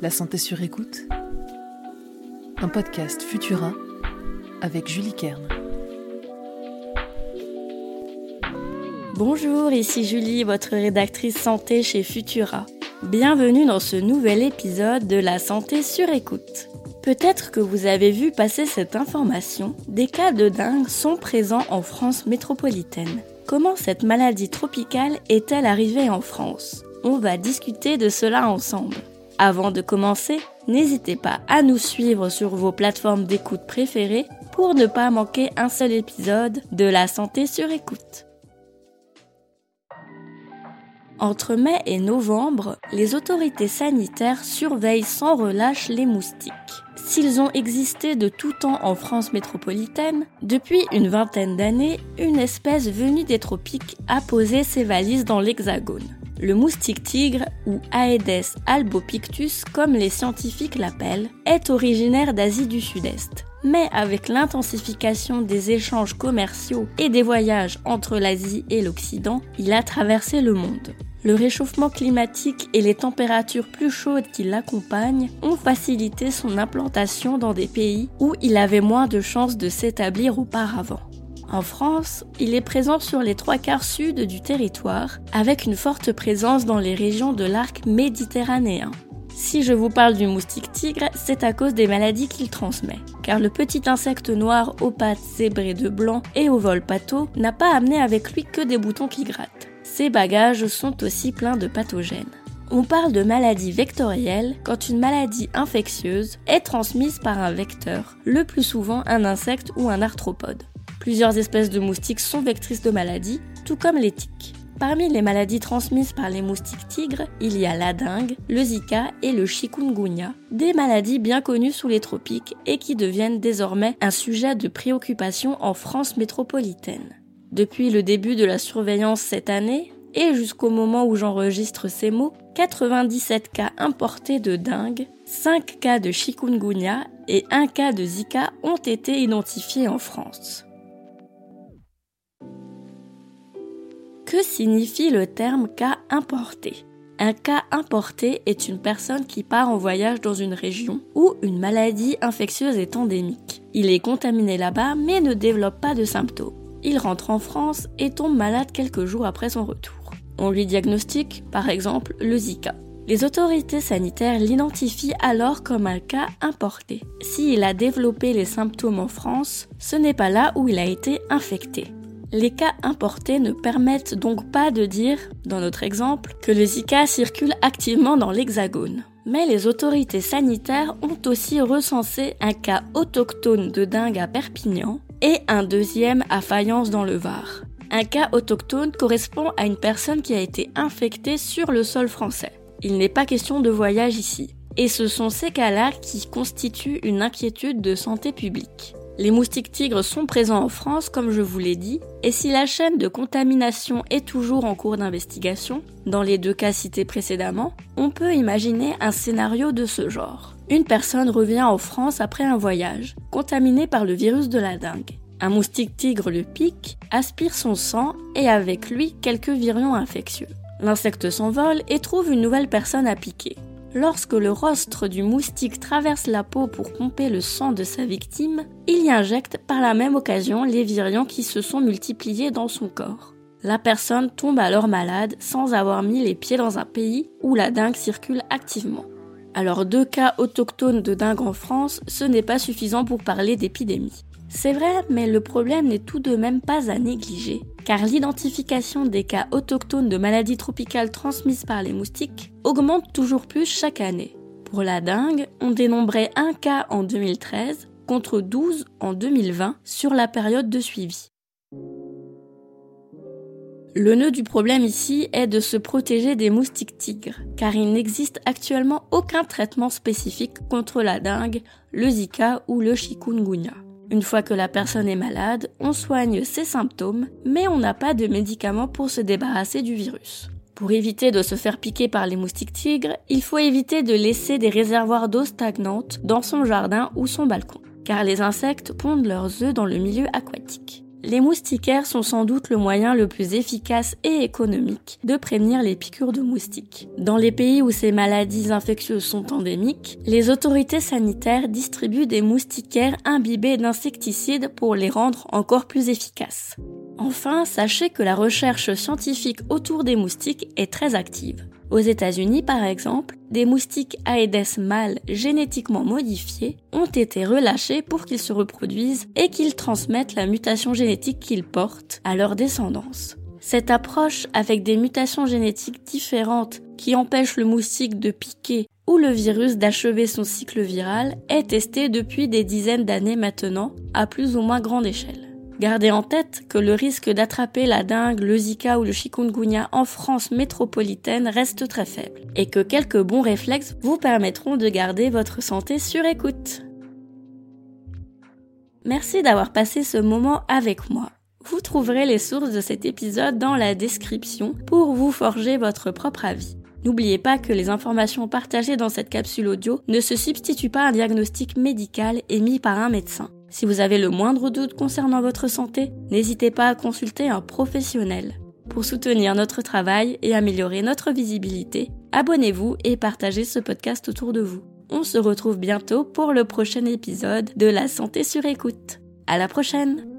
La santé sur écoute. Un podcast Futura avec Julie Kern. Bonjour, ici Julie, votre rédactrice santé chez Futura. Bienvenue dans ce nouvel épisode de La santé sur écoute. Peut-être que vous avez vu passer cette information, des cas de dingue sont présents en France métropolitaine. Comment cette maladie tropicale est-elle arrivée en France? On va discuter de cela ensemble. Avant de commencer, n'hésitez pas à nous suivre sur vos plateformes d'écoute préférées pour ne pas manquer un seul épisode de La santé sur écoute. Entre mai et novembre, les autorités sanitaires surveillent sans relâche les moustiques. S'ils ont existé de tout temps en France métropolitaine, depuis une vingtaine d'années, une espèce venue des tropiques a posé ses valises dans l'Hexagone. Le moustique tigre, ou Aedes albopictus comme les scientifiques l'appellent, est originaire d'Asie du Sud-Est. Mais avec l'intensification des échanges commerciaux et des voyages entre l'Asie et l'Occident, il a traversé le monde. Le réchauffement climatique et les températures plus chaudes qui l'accompagnent ont facilité son implantation dans des pays où il avait moins de chances de s'établir auparavant. En France, il est présent sur les trois quarts sud du territoire, avec une forte présence dans les régions de l'arc méditerranéen. Si je vous parle du moustique tigre, c'est à cause des maladies qu'il transmet. Car le petit insecte noir aux pattes zébrées de blanc et au vol pâteau n'a pas amené avec lui que des boutons qui grattent. Ses bagages sont aussi pleins de pathogènes. On parle de maladie vectorielle quand une maladie infectieuse est transmise par un vecteur, le plus souvent un insecte ou un arthropode. Plusieurs espèces de moustiques sont vectrices de maladies, tout comme les tiques. Parmi les maladies transmises par les moustiques tigres, il y a la dengue, le zika et le chikungunya, des maladies bien connues sous les tropiques et qui deviennent désormais un sujet de préoccupation en France métropolitaine. Depuis le début de la surveillance cette année, et jusqu'au moment où j'enregistre ces mots, 97 cas importés de dengue, 5 cas de chikungunya et 1 cas de zika ont été identifiés en France. Que signifie le terme cas importé Un cas importé est une personne qui part en voyage dans une région où une maladie infectieuse est endémique. Il est contaminé là-bas mais ne développe pas de symptômes. Il rentre en France et tombe malade quelques jours après son retour. On lui diagnostique, par exemple, le Zika. Les autorités sanitaires l'identifient alors comme un cas importé. S'il a développé les symptômes en France, ce n'est pas là où il a été infecté. Les cas importés ne permettent donc pas de dire, dans notre exemple, que le Zika circule activement dans l'Hexagone. Mais les autorités sanitaires ont aussi recensé un cas autochtone de dingue à Perpignan et un deuxième à Fayence dans le Var. Un cas autochtone correspond à une personne qui a été infectée sur le sol français. Il n'est pas question de voyage ici. Et ce sont ces cas-là qui constituent une inquiétude de santé publique. Les moustiques tigres sont présents en France, comme je vous l'ai dit, et si la chaîne de contamination est toujours en cours d'investigation, dans les deux cas cités précédemment, on peut imaginer un scénario de ce genre. Une personne revient en France après un voyage, contaminée par le virus de la dengue. Un moustique tigre le pique, aspire son sang et avec lui quelques virions infectieux. L'insecte s'envole et trouve une nouvelle personne à piquer. Lorsque le rostre du moustique traverse la peau pour pomper le sang de sa victime, il y injecte par la même occasion les virions qui se sont multipliés dans son corps. La personne tombe alors malade sans avoir mis les pieds dans un pays où la dengue circule activement. Alors deux cas autochtones de dingue en France, ce n'est pas suffisant pour parler d'épidémie. C'est vrai, mais le problème n'est tout de même pas à négliger, car l'identification des cas autochtones de maladies tropicales transmises par les moustiques augmente toujours plus chaque année. Pour la dengue, on dénombrait un cas en 2013 contre 12 en 2020 sur la période de suivi. Le nœud du problème ici est de se protéger des moustiques tigres, car il n'existe actuellement aucun traitement spécifique contre la dengue, le zika ou le chikungunya. Une fois que la personne est malade, on soigne ses symptômes, mais on n'a pas de médicaments pour se débarrasser du virus. Pour éviter de se faire piquer par les moustiques tigres, il faut éviter de laisser des réservoirs d'eau stagnantes dans son jardin ou son balcon, car les insectes pondent leurs œufs dans le milieu aquatique. Les moustiquaires sont sans doute le moyen le plus efficace et économique de prévenir les piqûres de moustiques. Dans les pays où ces maladies infectieuses sont endémiques, les autorités sanitaires distribuent des moustiquaires imbibés d'insecticides pour les rendre encore plus efficaces. Enfin, sachez que la recherche scientifique autour des moustiques est très active. Aux États-Unis, par exemple, des moustiques Aedes mâles génétiquement modifiés ont été relâchés pour qu'ils se reproduisent et qu'ils transmettent la mutation génétique qu'ils portent à leur descendance. Cette approche avec des mutations génétiques différentes qui empêchent le moustique de piquer ou le virus d'achever son cycle viral est testée depuis des dizaines d'années maintenant à plus ou moins grande échelle. Gardez en tête que le risque d'attraper la dengue, le Zika ou le chikungunya en France métropolitaine reste très faible et que quelques bons réflexes vous permettront de garder votre santé sur écoute. Merci d'avoir passé ce moment avec moi. Vous trouverez les sources de cet épisode dans la description pour vous forger votre propre avis. N'oubliez pas que les informations partagées dans cette capsule audio ne se substituent pas à un diagnostic médical émis par un médecin. Si vous avez le moindre doute concernant votre santé, n'hésitez pas à consulter un professionnel. Pour soutenir notre travail et améliorer notre visibilité, abonnez-vous et partagez ce podcast autour de vous. On se retrouve bientôt pour le prochain épisode de La santé sur écoute. À la prochaine!